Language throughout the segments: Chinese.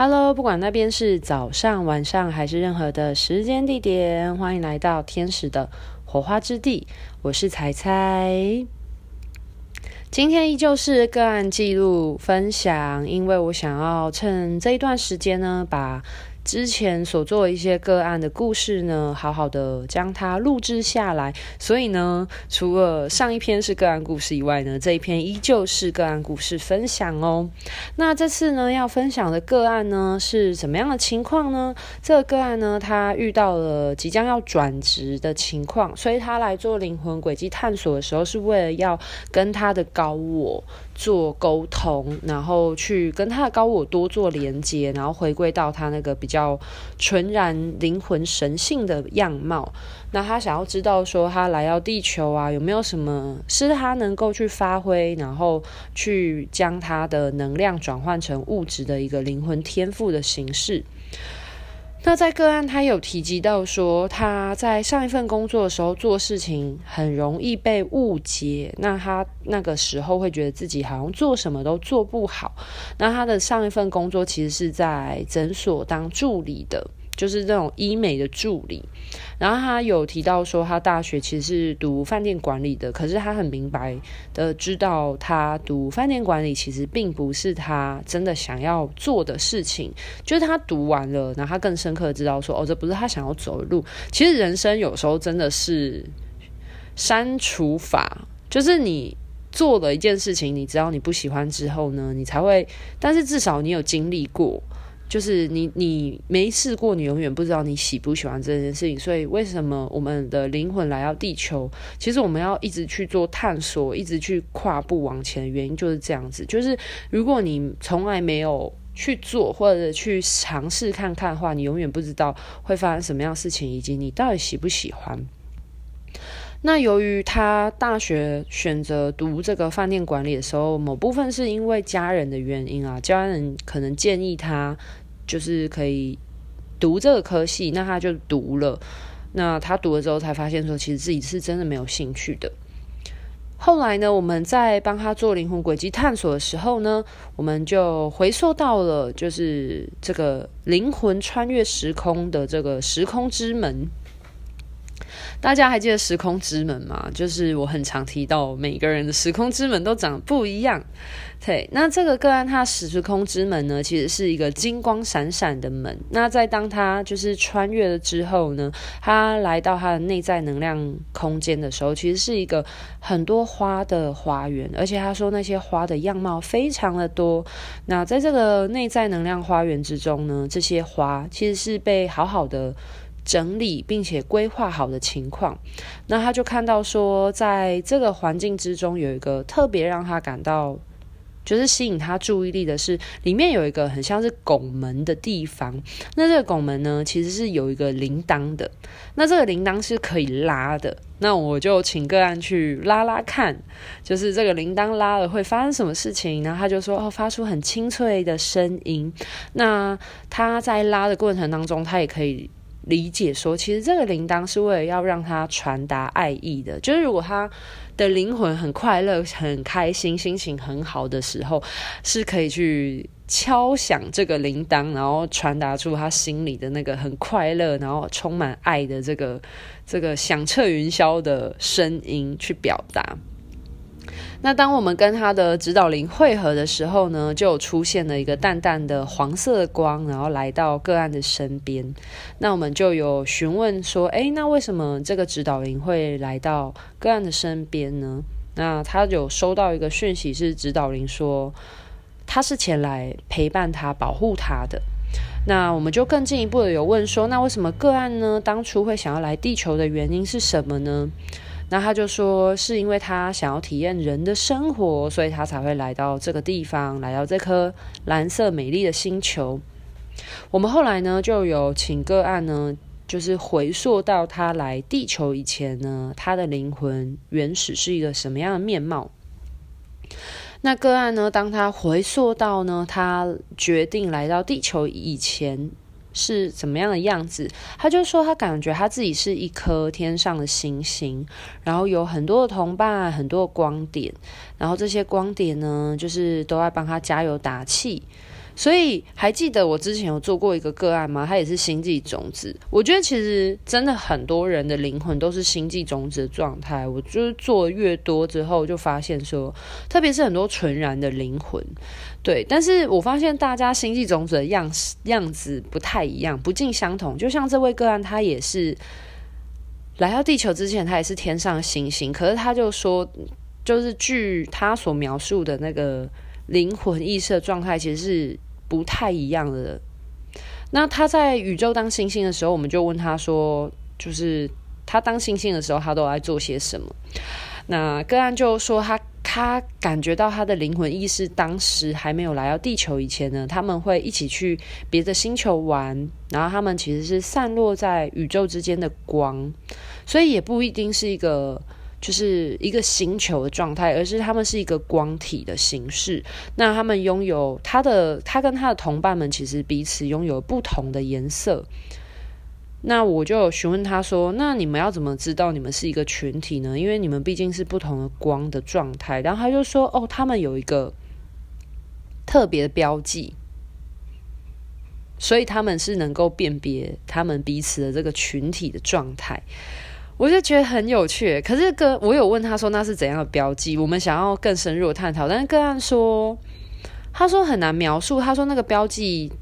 Hello，不管那边是早上、晚上还是任何的时间地点，欢迎来到天使的火花之地。我是彩彩，今天依旧是个案记录分享，因为我想要趁这一段时间呢，把之前所做的一些个案的故事呢，好好的将它录制下来。所以呢，除了上一篇是个案故事以外呢，这一篇依旧是个案故事分享哦。那这次呢，要分享的个案呢，是怎么样的情况呢？这个个案呢，他遇到了即将要转职的情况，所以他来做灵魂轨迹探索的时候，是为了要跟他的高我做沟通，然后去跟他的高我多做连接，然后回归到他那个比较纯然灵魂神性的样貌。那他想要知道说，他来到地球啊，有没有什么是他能够去发挥，然后去将他的能量转换成物质的一个灵魂天赋的形式。那在个案，他有提及到说，他在上一份工作的时候做事情很容易被误解。那他那个时候会觉得自己好像做什么都做不好。那他的上一份工作其实是在诊所当助理的。就是那种医美的助理，然后他有提到说，他大学其实是读饭店管理的，可是他很明白的知道，他读饭店管理其实并不是他真的想要做的事情。就是他读完了，然后他更深刻知道说，哦，这不是他想要走的路。其实人生有时候真的是删除法，就是你做了一件事情，你知道你不喜欢之后呢，你才会，但是至少你有经历过。就是你，你没试过，你永远不知道你喜不喜欢这件事情。所以，为什么我们的灵魂来到地球？其实我们要一直去做探索，一直去跨步往前原因就是这样子。就是如果你从来没有去做或者去尝试看看的话，你永远不知道会发生什么样的事情，以及你到底喜不喜欢。那由于他大学选择读这个饭店管理的时候，某部分是因为家人的原因啊，家人可能建议他就是可以读这个科系，那他就读了。那他读了之后才发现说，其实自己是真的没有兴趣的。后来呢，我们在帮他做灵魂轨迹探索的时候呢，我们就回溯到了就是这个灵魂穿越时空的这个时空之门。大家还记得时空之门吗？就是我很常提到，每个人的时空之门都长得不一样。对，那这个个案，它时空之门呢，其实是一个金光闪闪的门。那在当他就是穿越了之后呢，他来到他的内在能量空间的时候，其实是一个很多花的花园，而且他说那些花的样貌非常的多。那在这个内在能量花园之中呢，这些花其实是被好好的。整理并且规划好的情况，那他就看到说，在这个环境之中有一个特别让他感到，就是吸引他注意力的是，里面有一个很像是拱门的地方。那这个拱门呢，其实是有一个铃铛的。那这个铃铛是可以拉的。那我就请个案去拉拉看，就是这个铃铛拉了会发生什么事情。然后他就说，哦，发出很清脆的声音。那他在拉的过程当中，他也可以。理解说，其实这个铃铛是为了要让他传达爱意的。就是如果他的灵魂很快乐、很开心、心情很好的时候，是可以去敲响这个铃铛，然后传达出他心里的那个很快乐、然后充满爱的这个这个响彻云霄的声音去表达。那当我们跟他的指导灵汇合的时候呢，就出现了一个淡淡的黄色的光，然后来到个案的身边。那我们就有询问说：“诶，那为什么这个指导灵会来到个案的身边呢？”那他有收到一个讯息，是指导灵说他是前来陪伴他、保护他的。那我们就更进一步的有问说：“那为什么个案呢？当初会想要来地球的原因是什么呢？”那他就说，是因为他想要体验人的生活，所以他才会来到这个地方，来到这颗蓝色美丽的星球。我们后来呢，就有请个案呢，就是回溯到他来地球以前呢，他的灵魂原始是一个什么样的面貌。那个案呢，当他回溯到呢，他决定来到地球以前。是怎么样的样子？他就说他感觉他自己是一颗天上的星星，然后有很多的同伴，很多的光点，然后这些光点呢，就是都在帮他加油打气。所以还记得我之前有做过一个个案吗？他也是星际种子。我觉得其实真的很多人的灵魂都是星际种子的状态。我就是做越多之后，就发现说，特别是很多纯然的灵魂，对。但是我发现大家星际种子的样样子不太一样，不尽相同。就像这位个案，他也是来到地球之前，他也是天上星星。可是他就说，就是据他所描述的那个灵魂意识的状态，其实是。不太一样的。那他在宇宙当星星的时候，我们就问他说，就是他当星星的时候，他都在做些什么？那个案就说他他感觉到他的灵魂意识当时还没有来到地球以前呢，他们会一起去别的星球玩，然后他们其实是散落在宇宙之间的光，所以也不一定是一个。就是一个星球的状态，而是他们是一个光体的形式。那他们拥有他的，他跟他的同伴们其实彼此拥有不同的颜色。那我就询问他说：“那你们要怎么知道你们是一个群体呢？因为你们毕竟是不同的光的状态。”然后他就说：“哦，他们有一个特别的标记，所以他们是能够辨别他们彼此的这个群体的状态。”我就觉得很有趣，可是哥我有问他说，那是怎样的标记？我们想要更深入探讨，但是个案说，他说很难描述。他说那个标记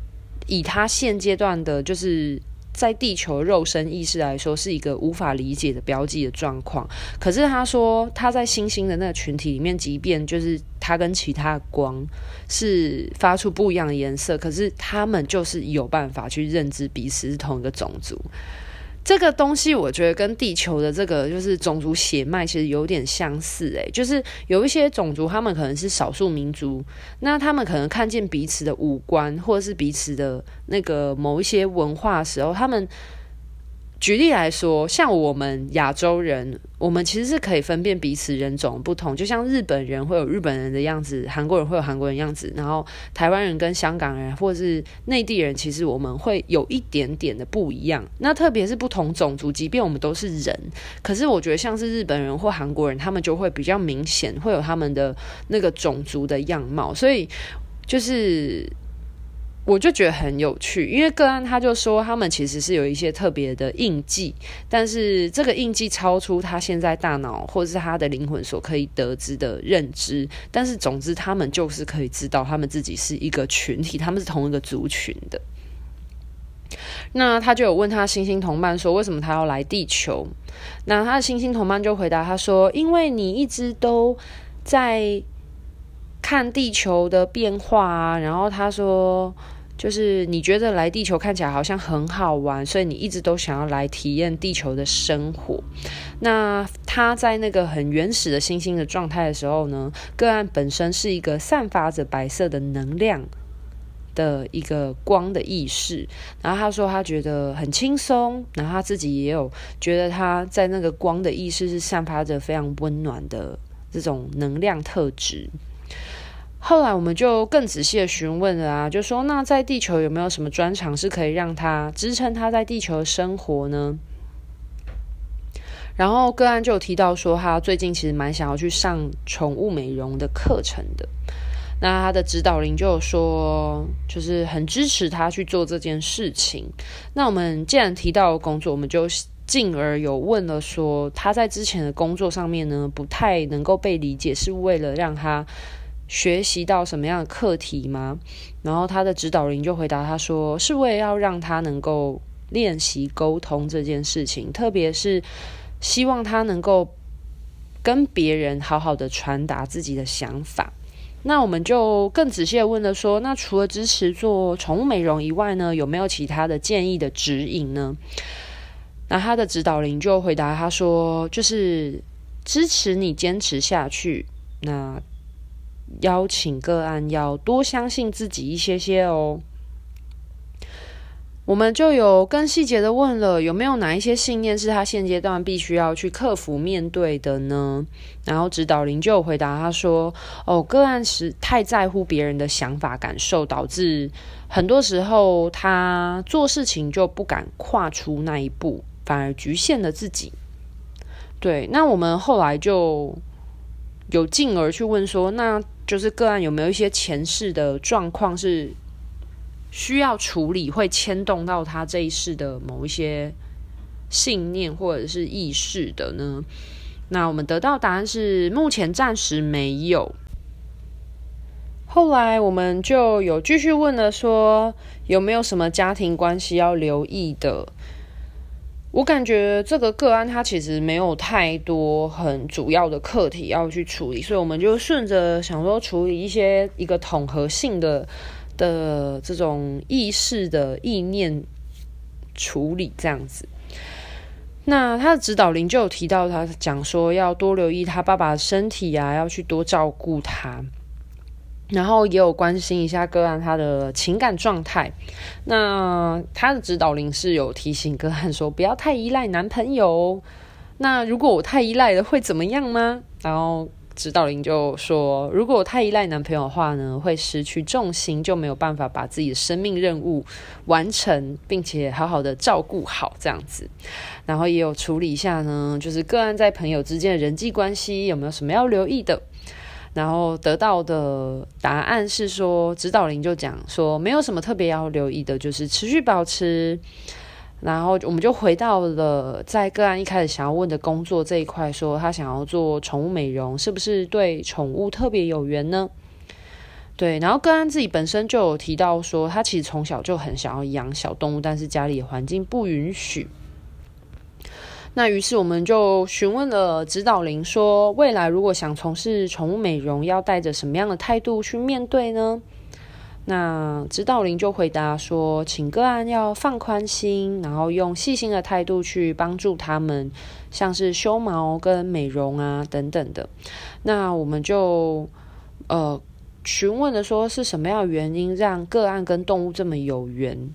以他现阶段的，就是在地球肉身意识来说，是一个无法理解的标记的状况。可是他说他在星星的那个群体里面，即便就是他跟其他光是发出不一样的颜色，可是他们就是有办法去认知彼此是同一个种族。这个东西我觉得跟地球的这个就是种族血脉其实有点相似诶，就是有一些种族他们可能是少数民族，那他们可能看见彼此的五官或者是彼此的那个某一些文化时候，他们。举例来说，像我们亚洲人，我们其实是可以分辨彼此人种不同。就像日本人会有日本人的样子，韩国人会有韩国人的样子，然后台湾人跟香港人或是内地人，其实我们会有一点点的不一样。那特别是不同种族，即便我们都是人，可是我觉得像是日本人或韩国人，他们就会比较明显会有他们的那个种族的样貌。所以就是。我就觉得很有趣，因为个案他就说他们其实是有一些特别的印记，但是这个印记超出他现在大脑或者是他的灵魂所可以得知的认知，但是总之他们就是可以知道他们自己是一个群体，他们是同一个族群的。那他就有问他星星同伴说，为什么他要来地球？那他的星星同伴就回答他说，因为你一直都在看地球的变化啊，然后他说。就是你觉得来地球看起来好像很好玩，所以你一直都想要来体验地球的生活。那他在那个很原始的星星的状态的时候呢，个案本身是一个散发着白色的能量的一个光的意识。然后他说他觉得很轻松，然后他自己也有觉得他在那个光的意识是散发着非常温暖的这种能量特质。后来我们就更仔细的询问了啊，就说那在地球有没有什么专长是可以让他支撑他在地球生活呢？然后个案就有提到说，他最近其实蛮想要去上宠物美容的课程的。那他的指导灵就有说，就是很支持他去做这件事情。那我们既然提到工作，我们就进而有问了说，他在之前的工作上面呢，不太能够被理解，是为了让他。学习到什么样的课题吗？然后他的指导灵就回答他说：“是为了要让他能够练习沟通这件事情，特别是希望他能够跟别人好好的传达自己的想法。”那我们就更仔细的问了说：“那除了支持做宠物美容以外呢，有没有其他的建议的指引呢？”那他的指导灵就回答他说：“就是支持你坚持下去。”那邀请个案要多相信自己一些些哦。我们就有更细节的问了，有没有哪一些信念是他现阶段必须要去克服面对的呢？然后指导灵就有回答他说：“哦，个案是太在乎别人的想法感受，导致很多时候他做事情就不敢跨出那一步，反而局限了自己。”对，那我们后来就有进而去问说，那。就是个案有没有一些前世的状况是需要处理，会牵动到他这一世的某一些信念或者是意识的呢？那我们得到答案是，目前暂时没有。后来我们就有继续问了，说有没有什么家庭关系要留意的？我感觉这个个案它其实没有太多很主要的课题要去处理，所以我们就顺着想说处理一些一个统合性的的这种意识的意念处理这样子。那他的指导灵就有提到，他讲说要多留意他爸爸的身体啊，要去多照顾他。然后也有关心一下个案他的情感状态。那他的指导灵是有提醒个案说，不要太依赖男朋友。那如果我太依赖了，会怎么样吗？然后指导灵就说，如果我太依赖男朋友的话呢，会失去重心，就没有办法把自己的生命任务完成，并且好好的照顾好这样子。然后也有处理一下呢，就是个案在朋友之间的人际关系有没有什么要留意的。然后得到的答案是说，指导灵就讲说，没有什么特别要留意的，就是持续保持。然后我们就回到了在个案一开始想要问的工作这一块，说他想要做宠物美容，是不是对宠物特别有缘呢？对，然后个案自己本身就有提到说，他其实从小就很想要养小动物，但是家里的环境不允许。那于是我们就询问了指导灵，说未来如果想从事宠物美容，要带着什么样的态度去面对呢？那指导灵就回答说，请个案要放宽心，然后用细心的态度去帮助他们，像是修毛跟美容啊等等的。那我们就呃询问了说，是什么样的原因让个案跟动物这么有缘？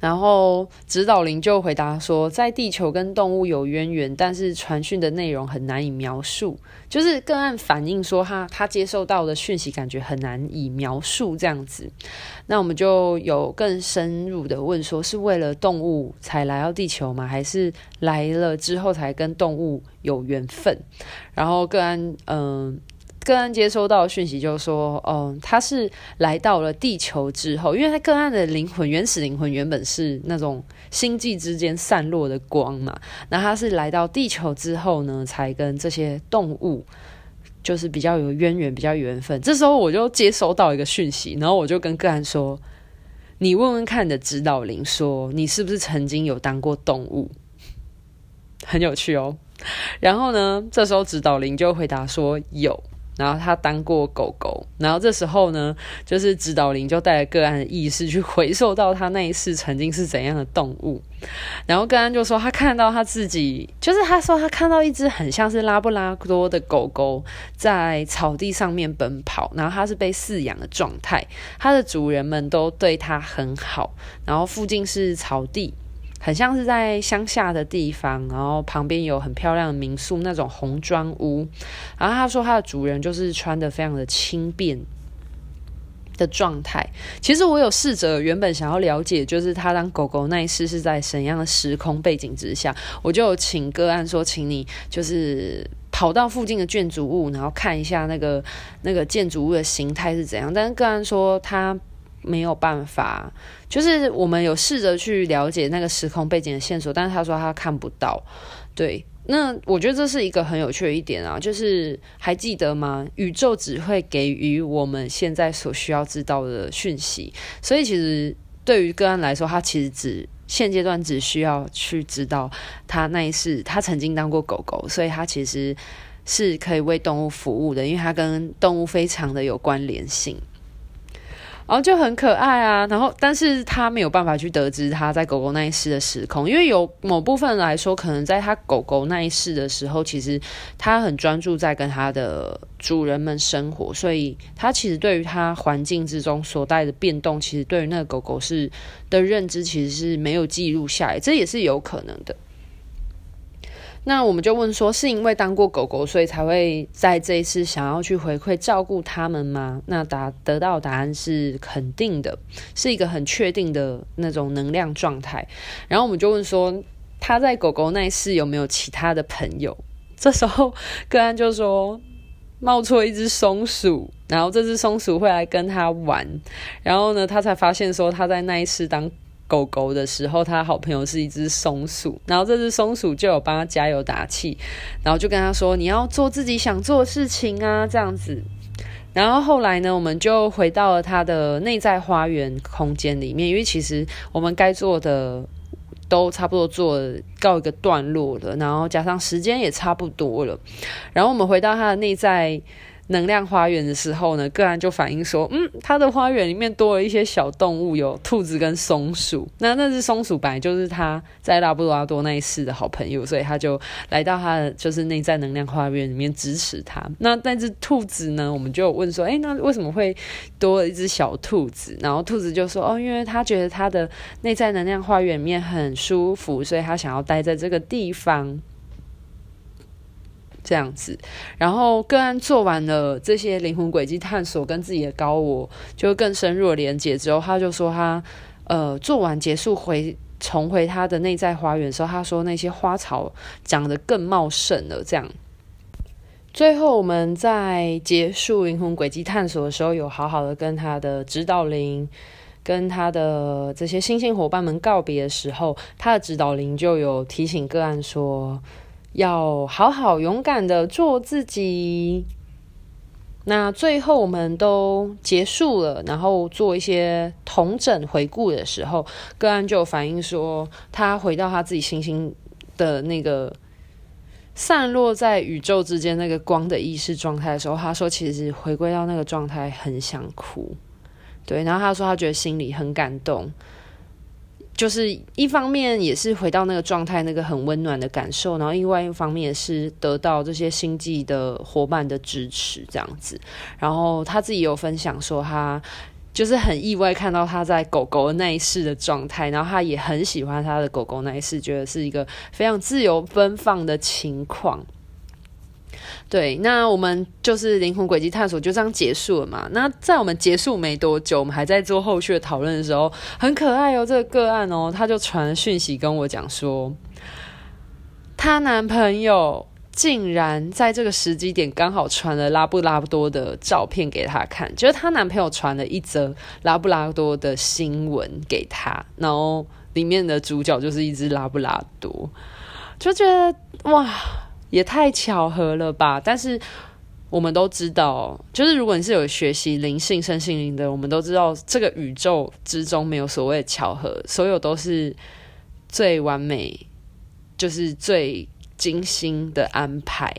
然后指导灵就回答说，在地球跟动物有渊源，但是传讯的内容很难以描述。就是个案反映说他，他接受到的讯息感觉很难以描述这样子。那我们就有更深入的问说，是为了动物才来到地球吗？还是来了之后才跟动物有缘分？然后个案嗯。个案接收到讯息就是说，哦，他是来到了地球之后，因为他个案的灵魂原始灵魂原本是那种星际之间散落的光嘛，那他是来到地球之后呢，才跟这些动物就是比较有渊源、比较缘分。这时候我就接收到一个讯息，然后我就跟个案说：“你问问看你的指导灵，说你是不是曾经有当过动物？”很有趣哦。然后呢，这时候指导灵就回答说：“ 有。”然后他当过狗狗，然后这时候呢，就是指导灵就带着个案的意识去回溯到他那一世曾经是怎样的动物，然后个案就说他看到他自己，就是他说他看到一只很像是拉布拉多的狗狗在草地上面奔跑，然后它是被饲养的状态，它的主人们都对它很好，然后附近是草地。很像是在乡下的地方，然后旁边有很漂亮的民宿，那种红砖屋。然后他说，他的主人就是穿得非常的轻便的状态。其实我有试着原本想要了解，就是他当狗狗那一世是在怎样的时空背景之下，我就请个案说，请你就是跑到附近的建筑物，然后看一下那个那个建筑物的形态是怎样。但是个案说他。没有办法，就是我们有试着去了解那个时空背景的线索，但是他说他看不到。对，那我觉得这是一个很有趣的一点啊，就是还记得吗？宇宙只会给予我们现在所需要知道的讯息，所以其实对于个案来说，他其实只现阶段只需要去知道他那一世他曾经当过狗狗，所以他其实是可以为动物服务的，因为他跟动物非常的有关联性。然后就很可爱啊，然后但是他没有办法去得知他在狗狗那一世的时空，因为有某部分来说，可能在他狗狗那一世的时候，其实他很专注在跟他的主人们生活，所以他其实对于他环境之中所带的变动，其实对于那个狗狗是的认知，其实是没有记录下来，这也是有可能的。那我们就问说，是因为当过狗狗，所以才会在这一次想要去回馈照顾他们吗？那答得到答案是肯定的，是一个很确定的那种能量状态。然后我们就问说，他在狗狗那一世有没有其他的朋友？这时候 个案就说，冒出一只松鼠，然后这只松鼠会来跟他玩，然后呢，他才发现说他在那一世当狗狗的时候，他好朋友是一只松鼠，然后这只松鼠就有帮他加油打气，然后就跟他说：“你要做自己想做的事情啊，这样子。”然后后来呢，我们就回到了他的内在花园空间里面，因为其实我们该做的都差不多做了，告一个段落了，然后加上时间也差不多了，然后我们回到他的内在。能量花园的时候呢，个案就反映说，嗯，他的花园里面多了一些小动物，有兔子跟松鼠。那那只松鼠本来就是他在拉布拉多那一世的好朋友，所以他就来到他的就是内在能量花园里面支持他。那那只兔子呢，我们就问说，诶，那为什么会多了一只小兔子？然后兔子就说，哦，因为他觉得他的内在能量花园里面很舒服，所以他想要待在这个地方。这样子，然后个案做完了这些灵魂轨迹探索，跟自己的高我就更深入的连接之后，他就说他呃做完结束回重回他的内在花园的时候，他说那些花草长得更茂盛了。这样，最后我们在结束灵魂轨迹探索的时候，有好好的跟他的指导灵跟他的这些星星伙伴们告别的时候，他的指导灵就有提醒个案说。要好好勇敢的做自己。那最后我们都结束了，然后做一些同整回顾的时候，个案就反映说，他回到他自己星星的那个散落在宇宙之间那个光的意识状态的时候，他说其实回归到那个状态很想哭，对，然后他说他觉得心里很感动。就是一方面也是回到那个状态，那个很温暖的感受，然后另外一方面也是得到这些星际的伙伴的支持，这样子。然后他自己有分享说，他就是很意外看到他在狗狗那一世的状态，然后他也很喜欢他的狗狗那一世，觉得是一个非常自由奔放的情况。对，那我们就是灵魂轨迹探索就这样结束了嘛？那在我们结束没多久，我们还在做后续的讨论的时候，很可爱哦，这个个案哦，他就传讯息跟我讲说，她男朋友竟然在这个时机点刚好传了拉布拉多的照片给她看，就是她男朋友传了一则拉布拉多的新闻给她，然后里面的主角就是一只拉布拉多，就觉得哇。也太巧合了吧！但是我们都知道，就是如果你是有学习灵性、身心灵的，我们都知道这个宇宙之中没有所谓的巧合，所有都是最完美，就是最精心的安排。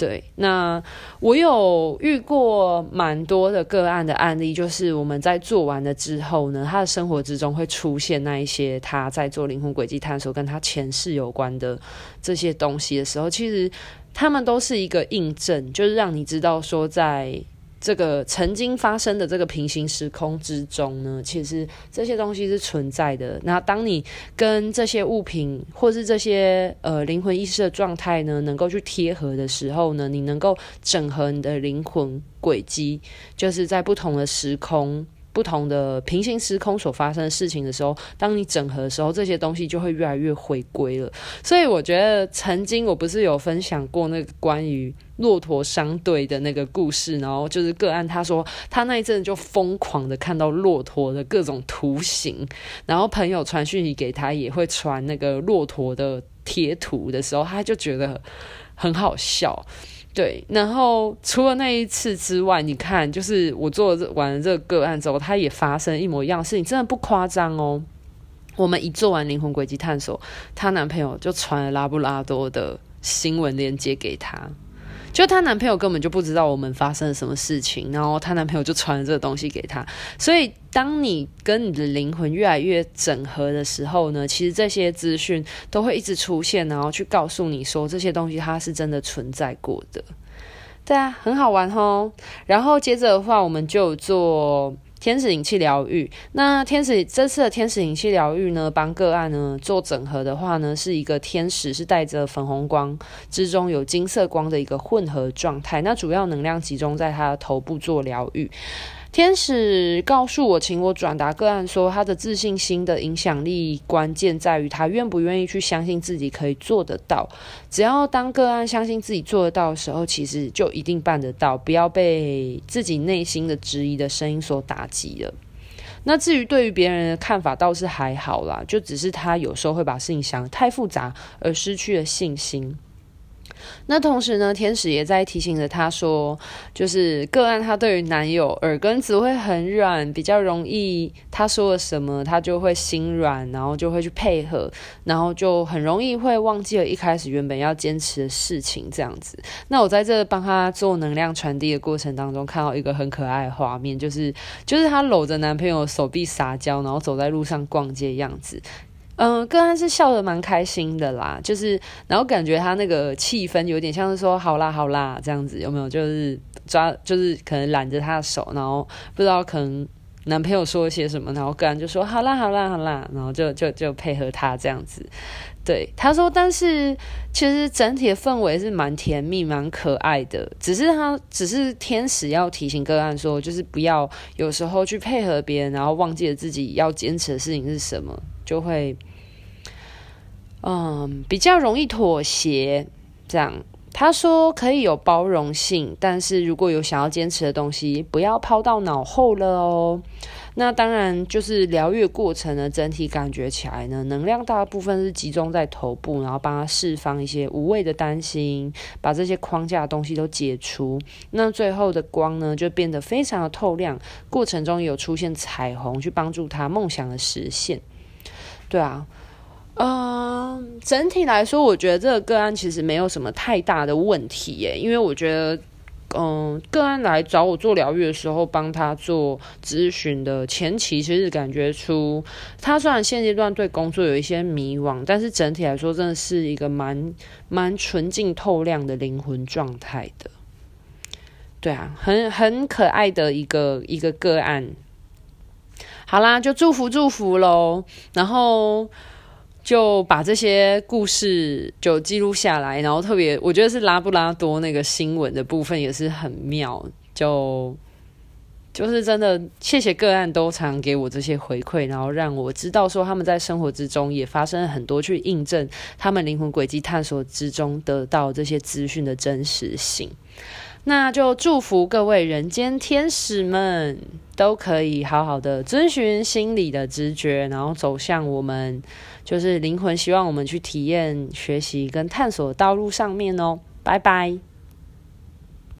对，那我有遇过蛮多的个案的案例，就是我们在做完了之后呢，他的生活之中会出现那一些他在做灵魂轨迹探索跟他前世有关的这些东西的时候，其实他们都是一个印证，就是让你知道说在。这个曾经发生的这个平行时空之中呢，其实这些东西是存在的。那当你跟这些物品或是这些呃灵魂意识的状态呢，能够去贴合的时候呢，你能够整合你的灵魂轨迹，就是在不同的时空。不同的平行时空所发生的事情的时候，当你整合的时候，这些东西就会越来越回归了。所以我觉得，曾经我不是有分享过那个关于骆驼商队的那个故事，然后就是个案，他说他那一阵就疯狂的看到骆驼的各种图形，然后朋友传讯息给他，也会传那个骆驼的贴图的时候，他就觉得很好笑。对，然后除了那一次之外，你看，就是我做完了这个个案之后，它也发生一模一样的事情，真的不夸张哦。我们一做完灵魂轨迹探索，她男朋友就传了拉布拉多的新闻链接给她。就她男朋友根本就不知道我们发生了什么事情，然后她男朋友就传了这个东西给她。所以，当你跟你的灵魂越来越整合的时候呢，其实这些资讯都会一直出现，然后去告诉你说这些东西它是真的存在过的。对啊，很好玩哦。然后接着的话，我们就做。天使引气疗愈，那天使这次的天使引气疗愈呢，帮个案呢做整合的话呢，是一个天使是带着粉红光之中有金色光的一个混合状态，那主要能量集中在他的头部做疗愈。天使告诉我，请我转达个案说，他的自信心的影响力关键在于他愿不愿意去相信自己可以做得到。只要当个案相信自己做得到的时候，其实就一定办得到。不要被自己内心的质疑的声音所打击了。那至于对于别人的看法，倒是还好啦，就只是他有时候会把事情想得太复杂，而失去了信心。那同时呢，天使也在提醒着他说，就是个案他对于男友耳根子会很软，比较容易他说了什么，他就会心软，然后就会去配合，然后就很容易会忘记了一开始原本要坚持的事情这样子。那我在这帮他做能量传递的过程当中，看到一个很可爱的画面，就是就是他搂着男朋友手臂撒娇，然后走在路上逛街的样子。嗯，个案是笑得蛮开心的啦，就是，然后感觉他那个气氛有点像是说，好啦好啦这样子，有没有？就是抓，就是可能揽着他的手，然后不知道可能男朋友说了些什么，然后个案就说好啦好啦好啦，然后就就就配合他这样子。对，他说，但是其实整体的氛围是蛮甜蜜、蛮可爱的，只是他只是天使要提醒个案说，就是不要有时候去配合别人，然后忘记了自己要坚持的事情是什么，就会。嗯，比较容易妥协。这样，他说可以有包容性，但是如果有想要坚持的东西，不要抛到脑后了哦。那当然，就是疗愈过程呢，整体感觉起来呢，能量大部分是集中在头部，然后帮他释放一些无谓的担心，把这些框架的东西都解除。那最后的光呢，就变得非常的透亮。过程中有出现彩虹，去帮助他梦想的实现。对啊。嗯，整体来说，我觉得这个个案其实没有什么太大的问题耶。因为我觉得，嗯，个案来找我做疗愈的时候，帮他做咨询的前期，其实感觉出他虽然现阶段对工作有一些迷惘，但是整体来说，真的是一个蛮蛮纯净透亮的灵魂状态的。对啊，很很可爱的一个一个个案。好啦，就祝福祝福喽，然后。就把这些故事就记录下来，然后特别我觉得是拉布拉多那个新闻的部分也是很妙，就就是真的谢谢个案都常给我这些回馈，然后让我知道说他们在生活之中也发生了很多去印证他们灵魂轨迹探索之中得到这些资讯的真实性。那就祝福各位人间天使们都可以好好的遵循心理的直觉，然后走向我们就是灵魂希望我们去体验、学习跟探索的道路上面哦。拜拜。